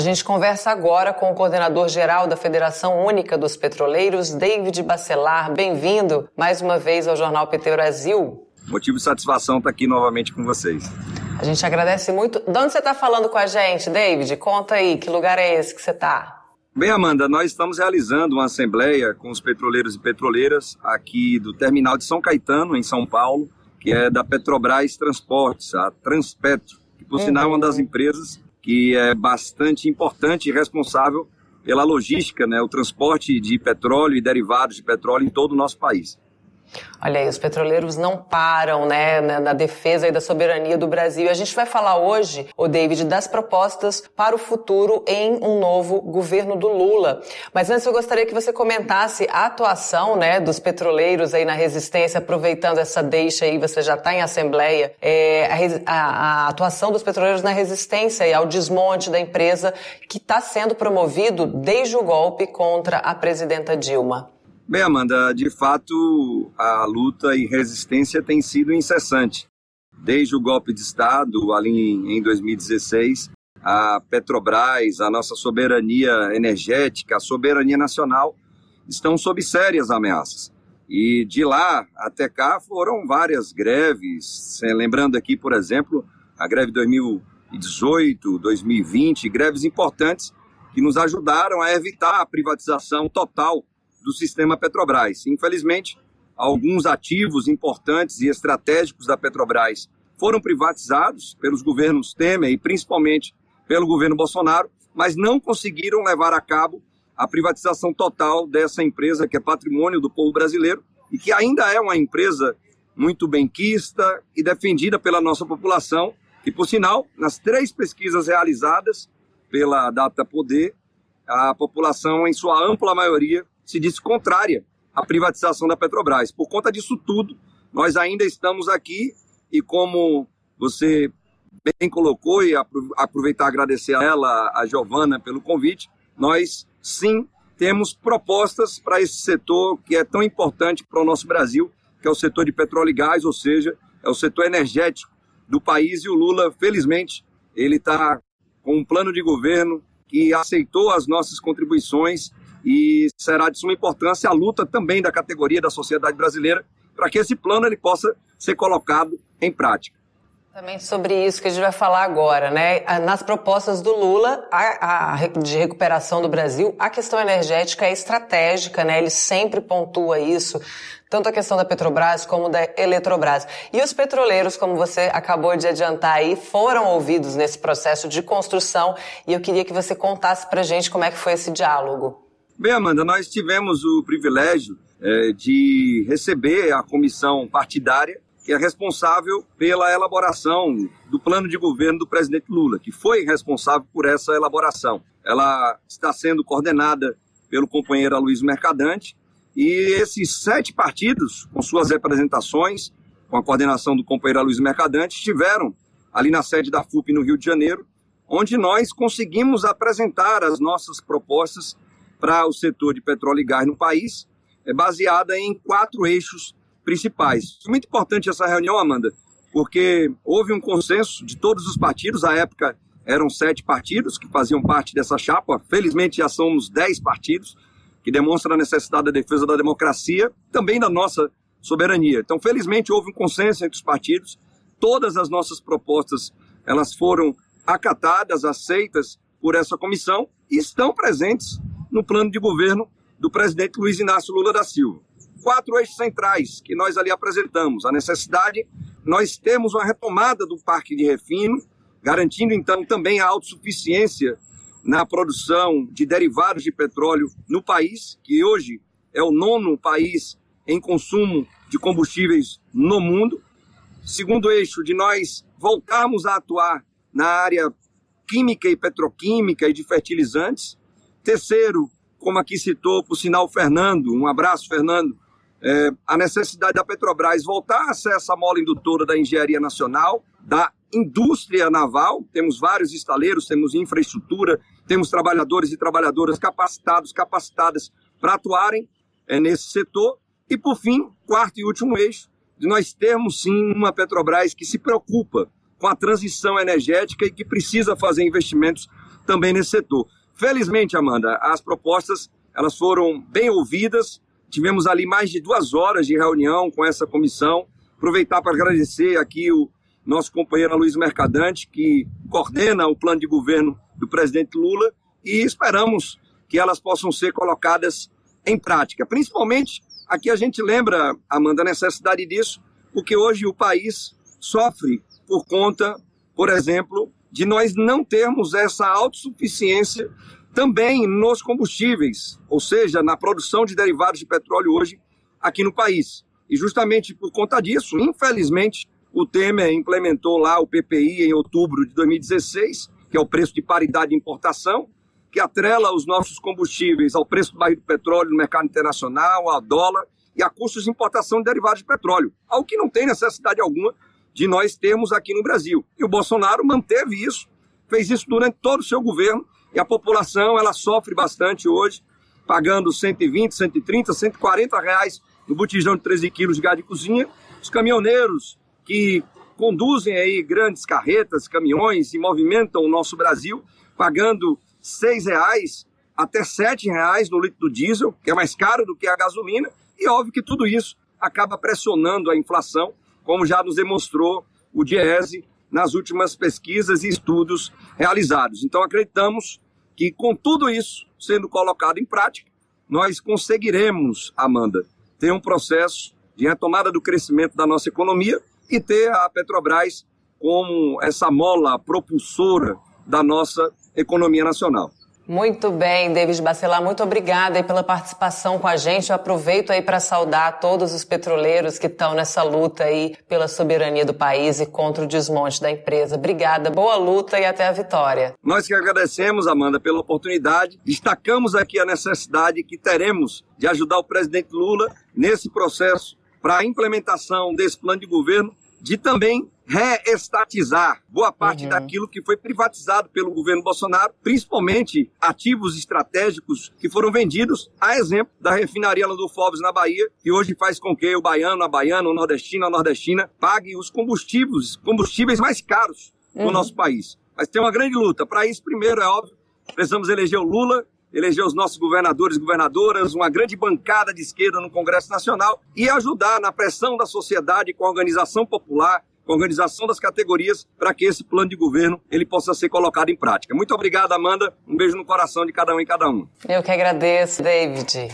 A gente conversa agora com o coordenador geral da Federação Única dos Petroleiros, David Bacelar. Bem-vindo mais uma vez ao Jornal PT Brasil. Motivo de satisfação estar aqui novamente com vocês. A gente agradece muito. De onde você está falando com a gente, David? Conta aí, que lugar é esse que você está? Bem, Amanda, nós estamos realizando uma assembleia com os petroleiros e petroleiras aqui do terminal de São Caetano, em São Paulo, que é da Petrobras Transportes, a Transpetro, que por uhum. sinal é uma das empresas que é bastante importante e responsável pela logística, né, o transporte de petróleo e derivados de petróleo em todo o nosso país. Olha aí, os petroleiros não param, né, na defesa e da soberania do Brasil. E a gente vai falar hoje, o David, das propostas para o futuro em um novo governo do Lula. Mas antes eu gostaria que você comentasse a atuação, né, dos petroleiros aí na resistência, aproveitando essa deixa aí, você já está em assembleia, é, a, a, atuação dos petroleiros na resistência e ao desmonte da empresa que está sendo promovido desde o golpe contra a presidenta Dilma. Bem, Amanda, de fato, a luta e resistência tem sido incessante. Desde o golpe de Estado, ali em 2016, a Petrobras, a nossa soberania energética, a soberania nacional estão sob sérias ameaças. E de lá até cá foram várias greves, lembrando aqui, por exemplo, a greve 2018, 2020, greves importantes que nos ajudaram a evitar a privatização total do sistema Petrobras. Infelizmente, alguns ativos importantes e estratégicos da Petrobras foram privatizados pelos governos Temer e principalmente pelo governo Bolsonaro, mas não conseguiram levar a cabo a privatização total dessa empresa que é patrimônio do povo brasileiro e que ainda é uma empresa muito benquista e defendida pela nossa população, que por sinal, nas três pesquisas realizadas pela Data Poder, a população em sua ampla maioria se disse contrária à privatização da Petrobras. Por conta disso tudo, nós ainda estamos aqui e como você bem colocou e aproveitar agradecer a ela, a Giovana, pelo convite, nós sim temos propostas para esse setor que é tão importante para o nosso Brasil, que é o setor de petróleo e gás, ou seja, é o setor energético do país e o Lula, felizmente, ele está com um plano de governo que aceitou as nossas contribuições e será de suma importância a luta também da categoria da sociedade brasileira para que esse plano ele possa ser colocado em prática. Também sobre isso que a gente vai falar agora, né? Nas propostas do Lula a, a, de recuperação do Brasil, a questão energética é estratégica, né? Ele sempre pontua isso, tanto a questão da Petrobras como da Eletrobras. E os petroleiros, como você acabou de adiantar aí, foram ouvidos nesse processo de construção e eu queria que você contasse pra gente como é que foi esse diálogo. Bem, Amanda, nós tivemos o privilégio é, de receber a comissão partidária que é responsável pela elaboração do plano de governo do presidente Lula, que foi responsável por essa elaboração. Ela está sendo coordenada pelo companheiro Luiz Mercadante e esses sete partidos, com suas representações, com a coordenação do companheiro Luiz Mercadante, estiveram ali na sede da FUP no Rio de Janeiro, onde nós conseguimos apresentar as nossas propostas para o setor de petróleo e gás no país, é baseada em quatro eixos principais. Muito importante essa reunião, Amanda, porque houve um consenso de todos os partidos, à época eram sete partidos que faziam parte dessa chapa, felizmente já somos dez partidos, que demonstram a necessidade da defesa da democracia, também da nossa soberania. Então, felizmente, houve um consenso entre os partidos, todas as nossas propostas elas foram acatadas, aceitas por essa comissão e estão presentes no plano de governo do presidente Luiz Inácio Lula da Silva. Quatro eixos centrais que nós ali apresentamos. A necessidade, nós temos uma retomada do parque de refino, garantindo então também a autossuficiência na produção de derivados de petróleo no país, que hoje é o nono país em consumo de combustíveis no mundo. Segundo eixo, de nós voltarmos a atuar na área química e petroquímica e de fertilizantes. Terceiro, como aqui citou, por sinal, Fernando, um abraço, Fernando, é, a necessidade da Petrobras voltar a ser essa mola indutora da engenharia nacional, da indústria naval, temos vários estaleiros, temos infraestrutura, temos trabalhadores e trabalhadoras capacitados, capacitadas para atuarem é, nesse setor. E, por fim, quarto e último eixo, de nós termos sim uma Petrobras que se preocupa com a transição energética e que precisa fazer investimentos também nesse setor. Felizmente, Amanda, as propostas elas foram bem ouvidas. Tivemos ali mais de duas horas de reunião com essa comissão. Aproveitar para agradecer aqui o nosso companheiro Luiz Mercadante, que coordena o plano de governo do presidente Lula, e esperamos que elas possam ser colocadas em prática. Principalmente, aqui a gente lembra, Amanda, a necessidade disso, porque hoje o país sofre por conta, por exemplo, de nós não termos essa autossuficiência também nos combustíveis, ou seja, na produção de derivados de petróleo hoje aqui no país. E justamente por conta disso, infelizmente, o Temer implementou lá o PPI em outubro de 2016, que é o preço de paridade de importação, que atrela os nossos combustíveis ao preço do barril de petróleo no mercado internacional, ao dólar e a custos de importação de derivados de petróleo, algo que não tem necessidade alguma de nós termos aqui no Brasil. E o Bolsonaro manteve isso, fez isso durante todo o seu governo, e a população ela sofre bastante hoje, pagando 120, 130, 140 reais no botijão de 13 quilos de gás de cozinha. Os caminhoneiros que conduzem aí grandes carretas, caminhões e movimentam o nosso Brasil, pagando seis reais até sete reais no litro do diesel, que é mais caro do que a gasolina, e óbvio que tudo isso acaba pressionando a inflação, como já nos demonstrou o Diese nas últimas pesquisas e estudos realizados. Então acreditamos que com tudo isso sendo colocado em prática, nós conseguiremos, Amanda, ter um processo de retomada do crescimento da nossa economia e ter a Petrobras como essa mola propulsora da nossa economia nacional. Muito bem, David Bacelar, muito obrigada aí pela participação com a gente. Eu aproveito aí para saudar todos os petroleiros que estão nessa luta aí pela soberania do país e contra o desmonte da empresa. Obrigada, boa luta e até a vitória. Nós que agradecemos, Amanda, pela oportunidade. Destacamos aqui a necessidade que teremos de ajudar o presidente Lula nesse processo para a implementação desse plano de governo de também reestatizar boa parte uhum. daquilo que foi privatizado pelo governo Bolsonaro, principalmente ativos estratégicos que foram vendidos, a exemplo da refinaria Landulfo Alves na Bahia, que hoje faz com que o baiano, a baiana, o nordestino, a nordestina pague os combustíveis, combustíveis mais caros uhum. do nosso país. Mas tem uma grande luta. Para isso, primeiro, é óbvio, precisamos eleger o Lula, eleger os nossos governadores e governadoras, uma grande bancada de esquerda no Congresso Nacional e ajudar na pressão da sociedade com a organização popular, organização das categorias, para que esse plano de governo ele possa ser colocado em prática. Muito obrigado, Amanda. Um beijo no coração de cada um e cada um. Eu que agradeço, David.